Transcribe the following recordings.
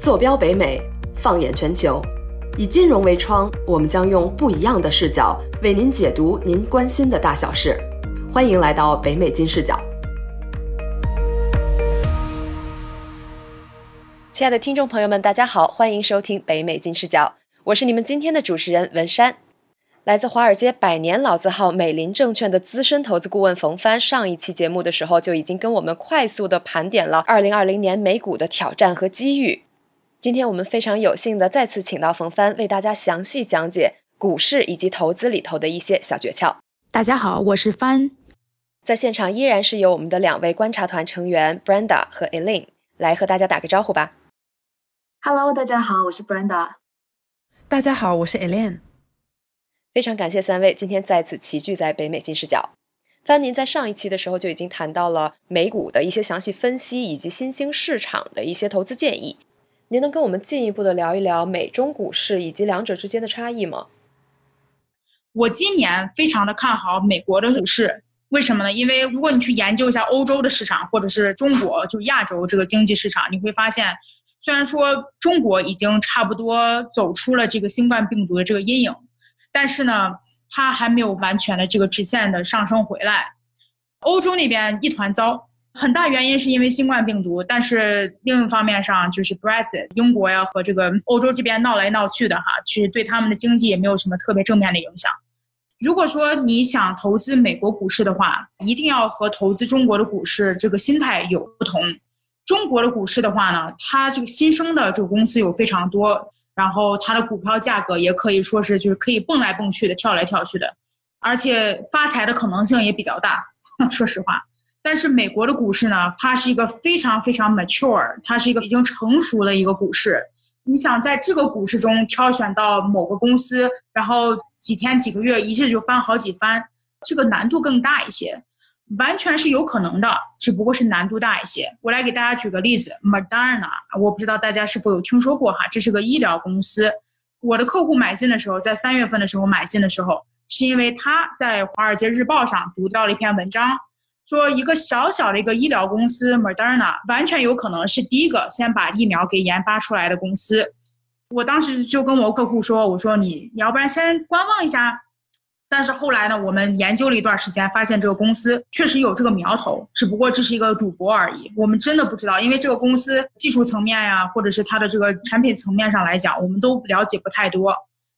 坐标北美，放眼全球，以金融为窗，我们将用不一样的视角为您解读您关心的大小事。欢迎来到北美金视角。亲爱的听众朋友们，大家好，欢迎收听北美金视角，我是你们今天的主持人文山。来自华尔街百年老字号美林证券的资深投资顾问冯帆，上一期节目的时候就已经跟我们快速的盘点了2020年美股的挑战和机遇。今天我们非常有幸的再次请到冯帆，为大家详细讲解股市以及投资里头的一些小诀窍。大家好，我是帆，在现场依然是由我们的两位观察团成员 Brenda 和 Elaine 来和大家打个招呼吧。Hello，大家好，我是 Brenda。大家好，我是 Elaine。非常感谢三位今天再次齐聚在北美金视角。帆，您在上一期的时候就已经谈到了美股的一些详细分析以及新兴市场的一些投资建议。您能跟我们进一步的聊一聊美中股市以及两者之间的差异吗？我今年非常的看好美国的股市，为什么呢？因为如果你去研究一下欧洲的市场，或者是中国就亚洲这个经济市场，你会发现，虽然说中国已经差不多走出了这个新冠病毒的这个阴影，但是呢，它还没有完全的这个直线的上升回来。欧洲那边一团糟。很大原因是因为新冠病毒，但是另一方面上就是 Brexit，英国呀和这个欧洲这边闹来闹去的哈，其实对他们的经济也没有什么特别正面的影响。如果说你想投资美国股市的话，一定要和投资中国的股市这个心态有不同。中国的股市的话呢，它这个新生的这个公司有非常多，然后它的股票价格也可以说是就是可以蹦来蹦去的，跳来跳去的，而且发财的可能性也比较大。说实话。但是美国的股市呢，它是一个非常非常 mature，它是一个已经成熟的一个股市。你想在这个股市中挑选到某个公司，然后几天几个月一下就翻好几番，这个难度更大一些。完全是有可能的，只不过是难度大一些。我来给大家举个例子，Moderna，我不知道大家是否有听说过哈，这是个医疗公司。我的客户买进的时候，在三月份的时候买进的时候，是因为他在《华尔街日报》上读到了一篇文章。说一个小小的一个医疗公司 Moderna 完全有可能是第一个先把疫苗给研发出来的公司。我当时就跟我客户说：“我说你要不然先观望一下。”但是后来呢，我们研究了一段时间，发现这个公司确实有这个苗头，只不过这是一个赌博而已。我们真的不知道，因为这个公司技术层面呀，或者是它的这个产品层面上来讲，我们都了解不太多。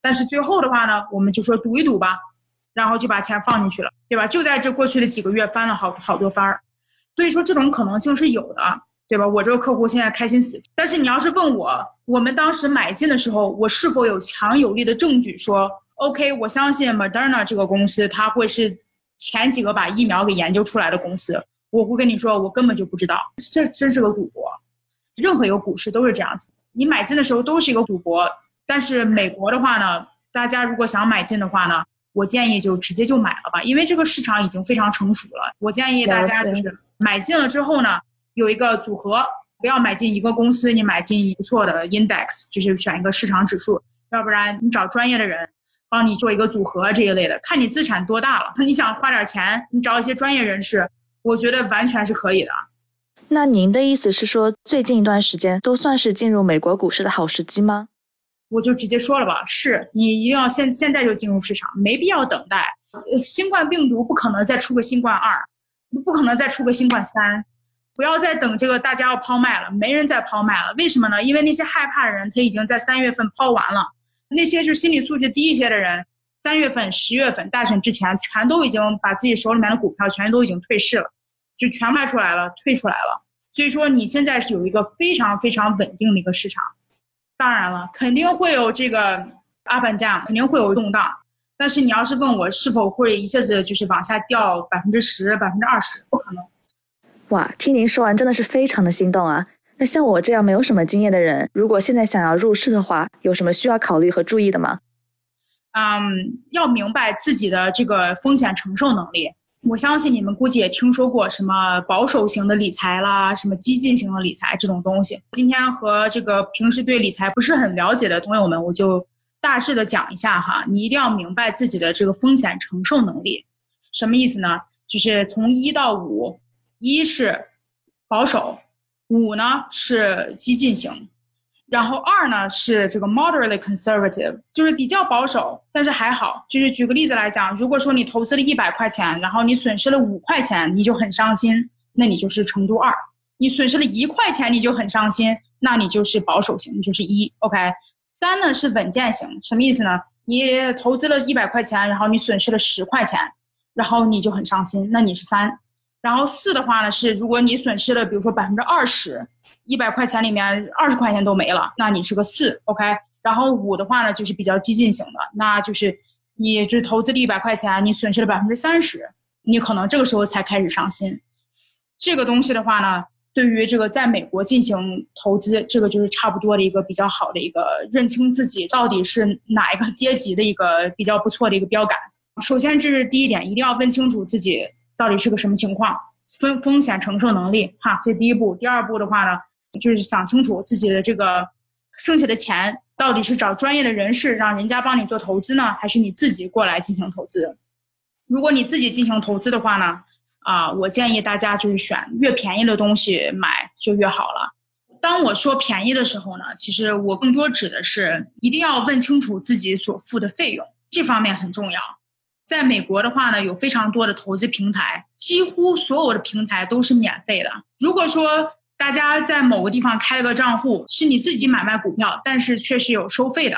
但是最后的话呢，我们就说赌一赌吧。然后就把钱放进去了，对吧？就在这过去的几个月翻了好好多番儿，所以说这种可能性是有的，对吧？我这个客户现在开心死。但是你要是问我，我们当时买进的时候，我是否有强有力的证据说，OK，我相信 Moderna 这个公司，它会是前几个把疫苗给研究出来的公司？我会跟你说，我根本就不知道，这真是个赌博。任何一个股市都是这样子，你买进的时候都是一个赌博。但是美国的话呢，大家如果想买进的话呢？我建议就直接就买了吧，因为这个市场已经非常成熟了。我建议大家就是买进了之后呢，有一个组合，不要买进一个公司，你买进不错的 index，就是选一个市场指数，要不然你找专业的人帮你做一个组合这一类的，看你资产多大了。你想花点钱，你找一些专业人士，我觉得完全是可以的。那您的意思是说，最近一段时间都算是进入美国股市的好时机吗？我就直接说了吧，是你一定要现现在就进入市场，没必要等待。新冠病毒不可能再出个新冠二，不可能再出个新冠三，不要再等这个大家要抛卖了，没人再抛卖了。为什么呢？因为那些害怕的人他已经在三月份抛完了，那些就心理素质低一些的人，三月份、十月份大选之前全都已经把自己手里面的股票全都已经退市了，就全卖出来了，退出来了。所以说你现在是有一个非常非常稳定的一个市场。当然了，肯定会有这个 up and down，肯定会有动荡。但是你要是问我是否会一下子就是往下掉百分之十、百分之二十，不可能。哇，听您说完真的是非常的心动啊！那像我这样没有什么经验的人，如果现在想要入市的话，有什么需要考虑和注意的吗？嗯，要明白自己的这个风险承受能力。我相信你们估计也听说过什么保守型的理财啦，什么激进型的理财这种东西。今天和这个平时对理财不是很了解的朋友们，我就大致的讲一下哈。你一定要明白自己的这个风险承受能力，什么意思呢？就是从一到五，一是保守，五呢是激进型。然后二呢是这个 moderately conservative，就是比较保守，但是还好。就是举个例子来讲，如果说你投资了一百块钱，然后你损失了五块钱，你就很伤心，那你就是程度二；你损失了一块钱，你就很伤心，那你就是保守型，就是一。OK，三呢是稳健型，什么意思呢？你投资了一百块钱，然后你损失了十块钱，然后你就很伤心，那你是三。然后四的话呢是，如果你损失了，比如说百分之二十。一百块钱里面二十块钱都没了，那你是个四，OK。然后五的话呢，就是比较激进型的，那就是你只投资了一百块钱，你损失了百分之三十，你可能这个时候才开始伤心。这个东西的话呢，对于这个在美国进行投资，这个就是差不多的一个比较好的一个认清自己到底是哪一个阶级的一个比较不错的一个标杆。首先这是第一点，一定要问清楚自己到底是个什么情况，风风险承受能力，哈，这第一步。第二步的话呢？就是想清楚自己的这个剩下的钱到底是找专业的人士让人家帮你做投资呢，还是你自己过来进行投资？如果你自己进行投资的话呢，啊，我建议大家就是选越便宜的东西买就越好了。当我说便宜的时候呢，其实我更多指的是一定要问清楚自己所付的费用，这方面很重要。在美国的话呢，有非常多的投资平台，几乎所有的平台都是免费的。如果说大家在某个地方开了个账户，是你自己买卖股票，但是却是有收费的。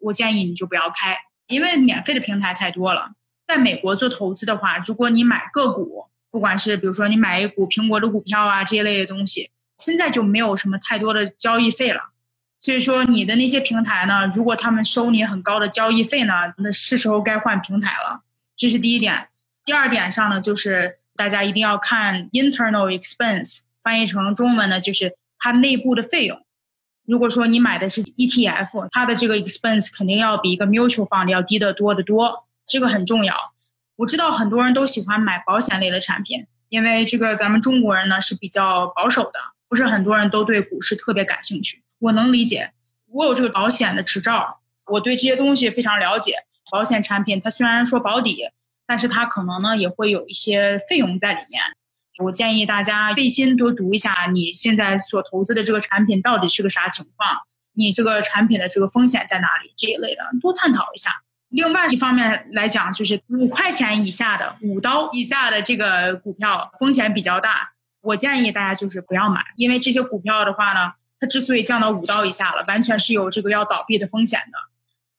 我建议你就不要开，因为免费的平台太多了。在美国做投资的话，如果你买个股，不管是比如说你买一股苹果的股票啊这一类的东西，现在就没有什么太多的交易费了。所以说你的那些平台呢，如果他们收你很高的交易费呢，那是时候该换平台了。这是第一点。第二点上呢，就是大家一定要看 internal expense。翻译成中文呢，就是它内部的费用。如果说你买的是 ETF，它的这个 expense 肯定要比一个 mutual fund 要低得多得多，这个很重要。我知道很多人都喜欢买保险类的产品，因为这个咱们中国人呢是比较保守的，不是很多人都对股市特别感兴趣。我能理解，我有这个保险的执照，我对这些东西非常了解。保险产品它虽然说保底，但是它可能呢也会有一些费用在里面。我建议大家费心多读一下，你现在所投资的这个产品到底是个啥情况？你这个产品的这个风险在哪里？这一类的多探讨一下。另外一方面来讲，就是五块钱以下的、五刀以下的这个股票风险比较大，我建议大家就是不要买，因为这些股票的话呢，它之所以降到五刀以下了，完全是有这个要倒闭的风险的，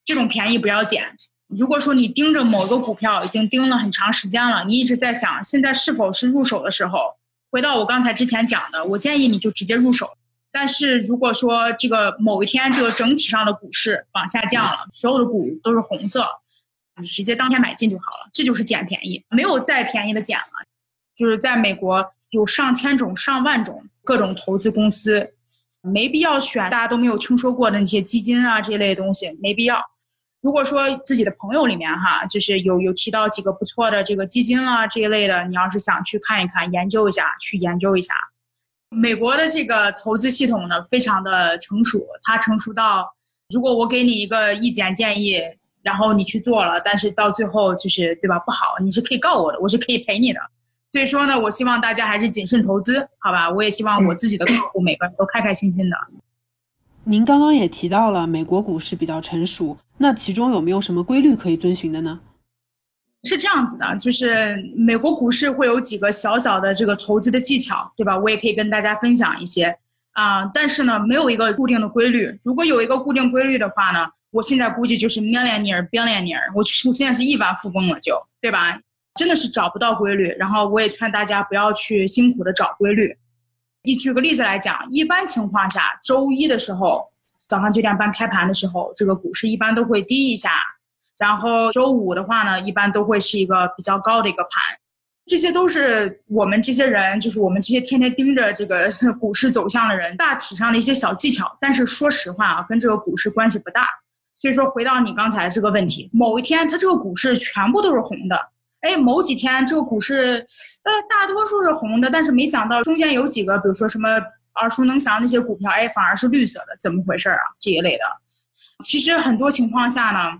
这种便宜不要捡。如果说你盯着某个股票已经盯了很长时间了，你一直在想现在是否是入手的时候，回到我刚才之前讲的，我建议你就直接入手。但是如果说这个某一天这个整体上的股市往下降了，所有的股都是红色，你直接当天买进就好了，这就是捡便宜，没有再便宜的捡了。就是在美国有上千种、上万种各种投资公司，没必要选大家都没有听说过的那些基金啊这一类东西，没必要。如果说自己的朋友里面哈，就是有有提到几个不错的这个基金啊这一类的，你要是想去看一看、研究一下，去研究一下。美国的这个投资系统呢，非常的成熟，它成熟到，如果我给你一个意见建议，然后你去做了，但是到最后就是对吧不好，你是可以告我的，我是可以赔你的。所以说呢，我希望大家还是谨慎投资，好吧？我也希望我自己的客户每个人都开开心心的。您刚刚也提到了美国股市比较成熟，那其中有没有什么规律可以遵循的呢？是这样子的，就是美国股市会有几个小小的这个投资的技巧，对吧？我也可以跟大家分享一些啊，但是呢，没有一个固定的规律。如果有一个固定规律的话呢，我现在估计就是 millionaire billionaire，我我现在是亿万富翁了，就对吧？真的是找不到规律。然后我也劝大家不要去辛苦的找规律。你举个例子来讲，一般情况下，周一的时候早上九点半开盘的时候，这个股市一般都会低一下，然后周五的话呢，一般都会是一个比较高的一个盘，这些都是我们这些人，就是我们这些天天盯着这个 股市走向的人，大体上的一些小技巧。但是说实话啊，跟这个股市关系不大。所以说，回到你刚才这个问题，某一天它这个股市全部都是红的。哎，某几天这个股市，呃，大多数是红的，但是没想到中间有几个，比如说什么耳熟能详那些股票，哎，反而是绿色的，怎么回事啊？这一类的，其实很多情况下呢，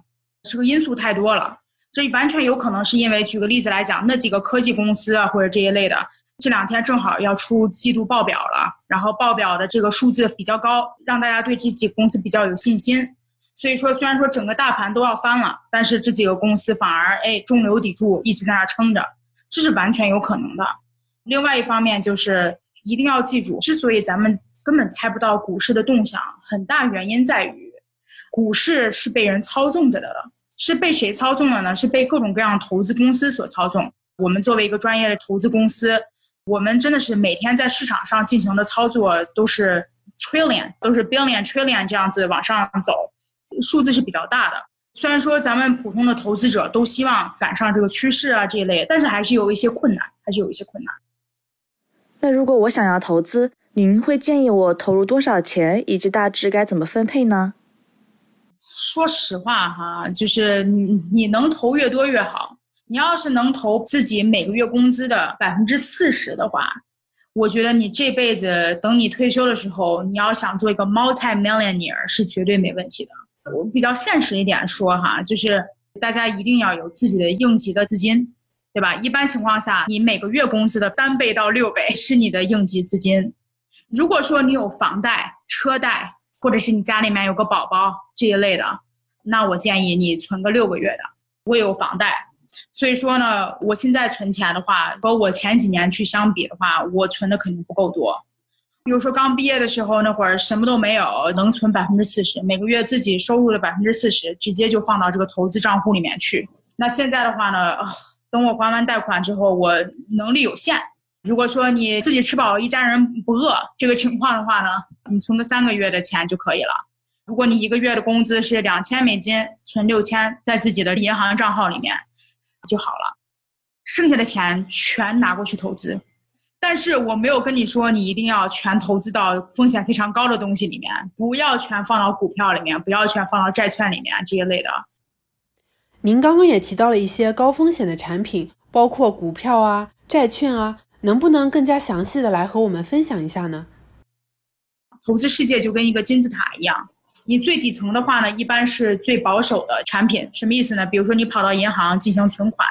这个因素太多了，这完全有可能是因为，举个例子来讲，那几个科技公司啊，或者这一类的，这两天正好要出季度报表了，然后报表的这个数字比较高，让大家对这几个公司比较有信心。所以说，虽然说整个大盘都要翻了，但是这几个公司反而哎中流砥柱，一直在那撑着，这是完全有可能的。另外一方面就是一定要记住，之所以咱们根本猜不到股市的动向，很大原因在于，股市是被人操纵着的了。是被谁操纵了呢？是被各种各样投资公司所操纵。我们作为一个专业的投资公司，我们真的是每天在市场上进行的操作都是 trillion，都是 billion trillion 这样子往上走，数字是比较大的。虽然说咱们普通的投资者都希望赶上这个趋势啊这一类，但是还是有一些困难，还是有一些困难。那如果我想要投资，您会建议我投入多少钱，以及大致该怎么分配呢？说实话哈，就是你你能投越多越好。你要是能投自己每个月工资的百分之四十的话，我觉得你这辈子等你退休的时候，你要想做一个 multi millionaire 是绝对没问题的。我比较现实一点说哈，就是大家一定要有自己的应急的资金，对吧？一般情况下，你每个月工资的三倍到六倍是你的应急资金。如果说你有房贷、车贷。或者是你家里面有个宝宝这一类的，那我建议你存个六个月的。我有房贷，所以说呢，我现在存钱的话，和我前几年去相比的话，我存的肯定不够多。比如说刚毕业的时候那会儿什么都没有，能存百分之四十，每个月自己收入的百分之四十直接就放到这个投资账户里面去。那现在的话呢，等我还完贷款之后，我能力有限。如果说你自己吃饱，一家人不饿这个情况的话呢，你存个三个月的钱就可以了。如果你一个月的工资是两千美金，存六千在自己的银行账号里面就好了，剩下的钱全拿过去投资。但是我没有跟你说你一定要全投资到风险非常高的东西里面，不要全放到股票里面，不要全放到债券里面这一类的。您刚刚也提到了一些高风险的产品，包括股票啊、债券啊。能不能更加详细的来和我们分享一下呢？投资世界就跟一个金字塔一样，你最底层的话呢，一般是最保守的产品，什么意思呢？比如说你跑到银行进行存款，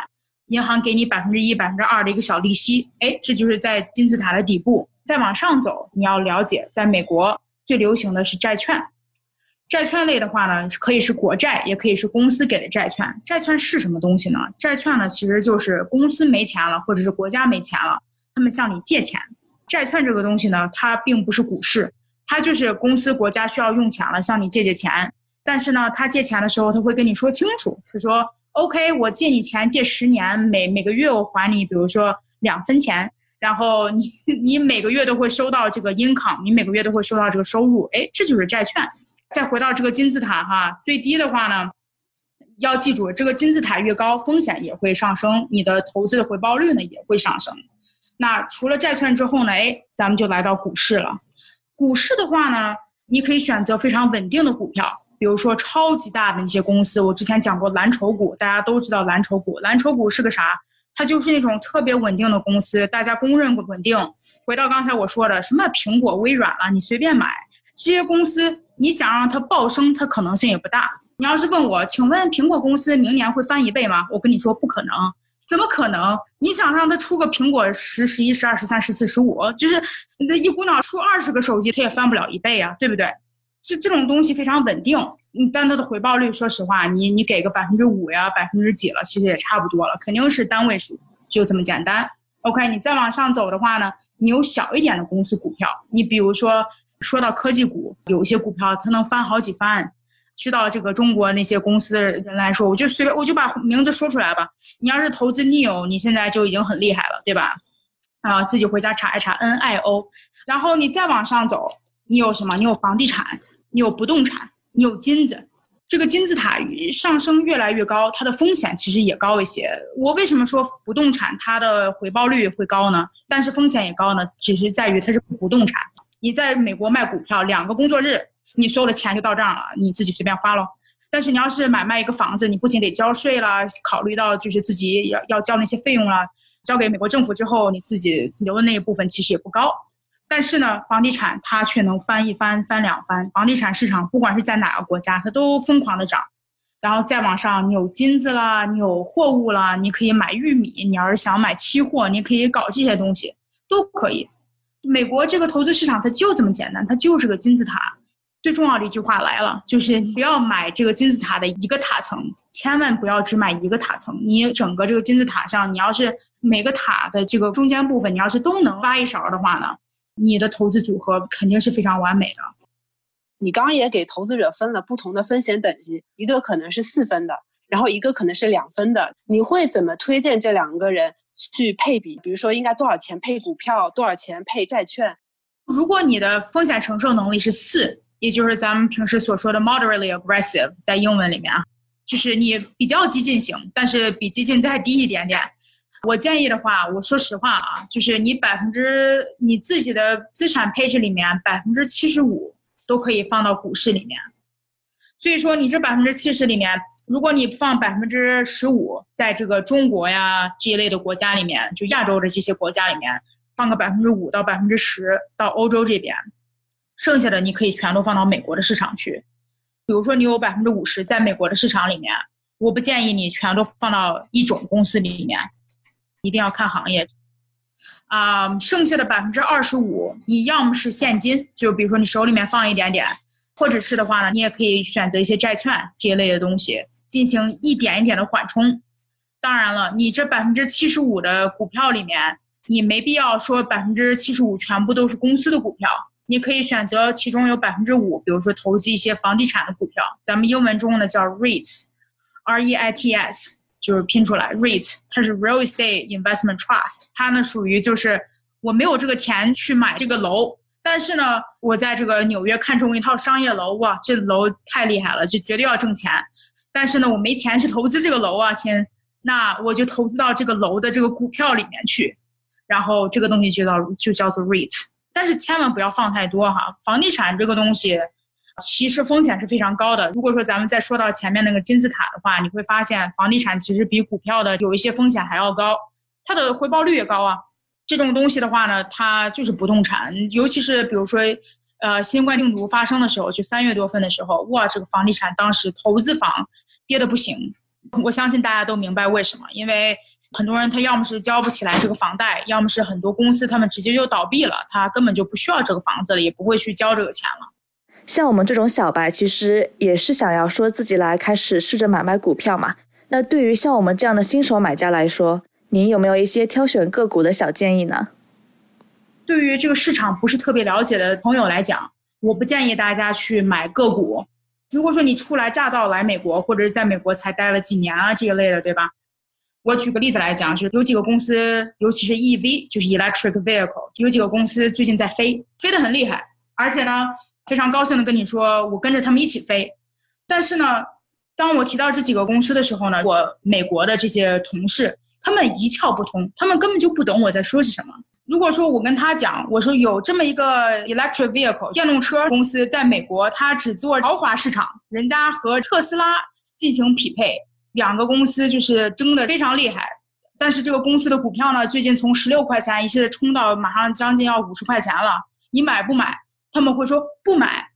银行给你百分之一、百分之二的一个小利息，哎，这就是在金字塔的底部。再往上走，你要了解，在美国最流行的是债券，债券类的话呢，可以是国债，也可以是公司给的债券。债券是什么东西呢？债券呢，其实就是公司没钱了，或者是国家没钱了。他们向你借钱，债券这个东西呢，它并不是股市，它就是公司国家需要用钱了，向你借借钱。但是呢，他借钱的时候，他会跟你说清楚，他说：“OK，我借你钱，借十年，每每个月我还你，比如说两分钱，然后你你每个月都会收到这个 income，你每个月都会收到这个收入。哎，这就是债券。再回到这个金字塔哈，最低的话呢，要记住，这个金字塔越高，风险也会上升，你的投资的回报率呢也会上升。那除了债券之后呢？哎，咱们就来到股市了。股市的话呢，你可以选择非常稳定的股票，比如说超级大的那些公司。我之前讲过蓝筹股，大家都知道蓝筹股。蓝筹股是个啥？它就是那种特别稳定的公司，大家公认稳定。回到刚才我说的，什么苹果、微软了，你随便买这些公司，你想让它暴升，它可能性也不大。你要是问我，请问苹果公司明年会翻一倍吗？我跟你说不可能。怎么可能？你想让它出个苹果十、十一、十二、十三、十四、十五，就是你这一股脑出二十个手机，它也翻不了一倍啊，对不对？这这种东西非常稳定，嗯，但它的回报率，说实话，你你给个百分之五呀，百分之几了，其实也差不多了，肯定是单位数，就这么简单。OK，你再往上走的话呢，你有小一点的公司股票，你比如说说到科技股，有些股票它能翻好几番。去到这个中国那些公司的人来说，我就随便我就把名字说出来吧。你要是投资 NIO，你现在就已经很厉害了，对吧？啊，自己回家查一查 NIO。然后你再往上走，你有什么？你有房地产，你有不动产，你有金子。这个金字塔上升越来越高，它的风险其实也高一些。我为什么说不动产它的回报率会高呢？但是风险也高呢？只是在于它是不动产。你在美国卖股票，两个工作日。你所有的钱就到账了，你自己随便花喽。但是你要是买卖一个房子，你不仅得交税啦，考虑到就是自己要要交那些费用啦，交给美国政府之后，你自己留的那一部分其实也不高。但是呢，房地产它却能翻一番、翻两番。房地产市场不管是在哪个国家，它都疯狂的涨。然后再往上，你有金子啦，你有货物啦，你可以买玉米。你要是想买期货，你可以搞这些东西。都可以。美国这个投资市场它就这么简单，它就是个金字塔。最重要的一句话来了，就是不要买这个金字塔的一个塔层，千万不要只买一个塔层。你整个这个金字塔上，你要是每个塔的这个中间部分，你要是都能挖一勺的话呢，你的投资组合肯定是非常完美的。你刚刚也给投资者分了不同的风险等级，一个可能是四分的，然后一个可能是两分的。你会怎么推荐这两个人去配比？比如说应该多少钱配股票，多少钱配债券？如果你的风险承受能力是四。也就是咱们平时所说的 moderately aggressive，在英文里面啊，就是你比较激进型，但是比激进再低一点点。我建议的话，我说实话啊，就是你百分之你自己的资产配置里面百分之七十五都可以放到股市里面。所以说，你这百分之七十里面，如果你放百分之十五在这个中国呀这一类的国家里面，就亚洲的这些国家里面，放个百分之五到百分之十到欧洲这边。剩下的你可以全都放到美国的市场去，比如说你有百分之五十在美国的市场里面，我不建议你全都放到一种公司里面，一定要看行业。啊，剩下的百分之二十五，你要么是现金，就比如说你手里面放一点点，或者是的话呢，你也可以选择一些债券这一类的东西进行一点一点的缓冲。当然了，你这百分之七十五的股票里面，你没必要说百分之七十五全部都是公司的股票。你可以选择其中有百分之五，比如说投资一些房地产的股票，咱们英文中呢叫 REITs，R E I T S 就是拼出来 REITs，它是 Real Estate Investment Trust，它呢属于就是我没有这个钱去买这个楼，但是呢我在这个纽约看中一套商业楼，哇，这楼太厉害了，就绝对要挣钱，但是呢我没钱去投资这个楼啊，亲，那我就投资到这个楼的这个股票里面去，然后这个东西就叫就叫做 REITs。但是千万不要放太多哈，房地产这个东西，其实风险是非常高的。如果说咱们再说到前面那个金字塔的话，你会发现房地产其实比股票的有一些风险还要高，它的回报率也高啊。这种东西的话呢，它就是不动产，尤其是比如说，呃，新冠病毒发生的时候，就三月多份的时候，哇，这个房地产当时投资房跌的不行。我相信大家都明白为什么，因为。很多人他要么是交不起来这个房贷，要么是很多公司他们直接就倒闭了，他根本就不需要这个房子了，也不会去交这个钱了。像我们这种小白，其实也是想要说自己来开始试着买卖股票嘛。那对于像我们这样的新手买家来说，您有没有一些挑选个股的小建议呢？对于这个市场不是特别了解的朋友来讲，我不建议大家去买个股。如果说你初来乍到来美国，或者是在美国才待了几年啊这一类的，对吧？我举个例子来讲，就是有几个公司，尤其是 EV，就是 electric vehicle，有几个公司最近在飞，飞得很厉害，而且呢，非常高兴的跟你说，我跟着他们一起飞。但是呢，当我提到这几个公司的时候呢，我美国的这些同事，他们一窍不通，他们根本就不懂我在说些什么。如果说我跟他讲，我说有这么一个 electric vehicle 电动车公司在美国，它只做豪华市场，人家和特斯拉进行匹配。两个公司就是争的非常厉害，但是这个公司的股票呢，最近从十六块钱一下子冲到马上将近要五十块钱了。你买不买？他们会说不买。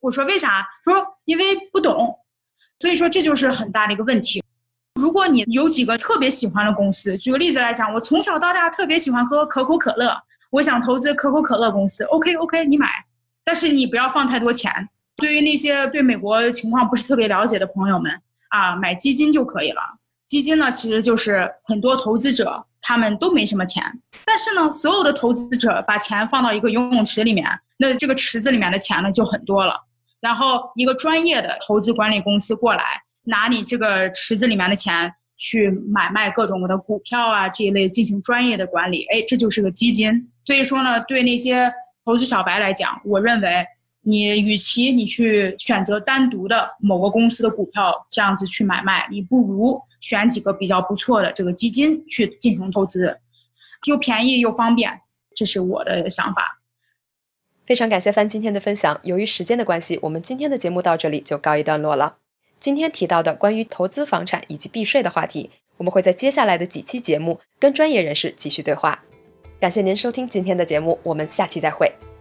我说为啥？说因为不懂。所以说这就是很大的一个问题。如果你有几个特别喜欢的公司，举个例子来讲，我从小到大特别喜欢喝可口可乐，我想投资可口可乐公司。OK OK，你买，但是你不要放太多钱。对于那些对美国情况不是特别了解的朋友们。啊，买基金就可以了。基金呢，其实就是很多投资者他们都没什么钱，但是呢，所有的投资者把钱放到一个游泳池里面，那这个池子里面的钱呢就很多了。然后一个专业的投资管理公司过来，拿你这个池子里面的钱去买卖各种的股票啊这一类进行专业的管理，哎，这就是个基金。所以说呢，对那些投资小白来讲，我认为。你与其你去选择单独的某个公司的股票这样子去买卖，你不如选几个比较不错的这个基金去进行投资，又便宜又方便，这是我的想法。非常感谢范今天的分享。由于时间的关系，我们今天的节目到这里就告一段落了。今天提到的关于投资房产以及避税的话题，我们会在接下来的几期节目跟专业人士继续对话。感谢您收听今天的节目，我们下期再会。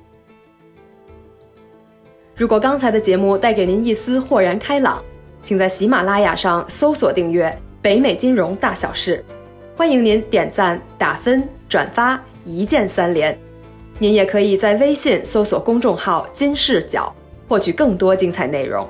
如果刚才的节目带给您一丝豁然开朗，请在喜马拉雅上搜索订阅“北美金融大小事”，欢迎您点赞、打分、转发一键三连。您也可以在微信搜索公众号“金视角”，获取更多精彩内容。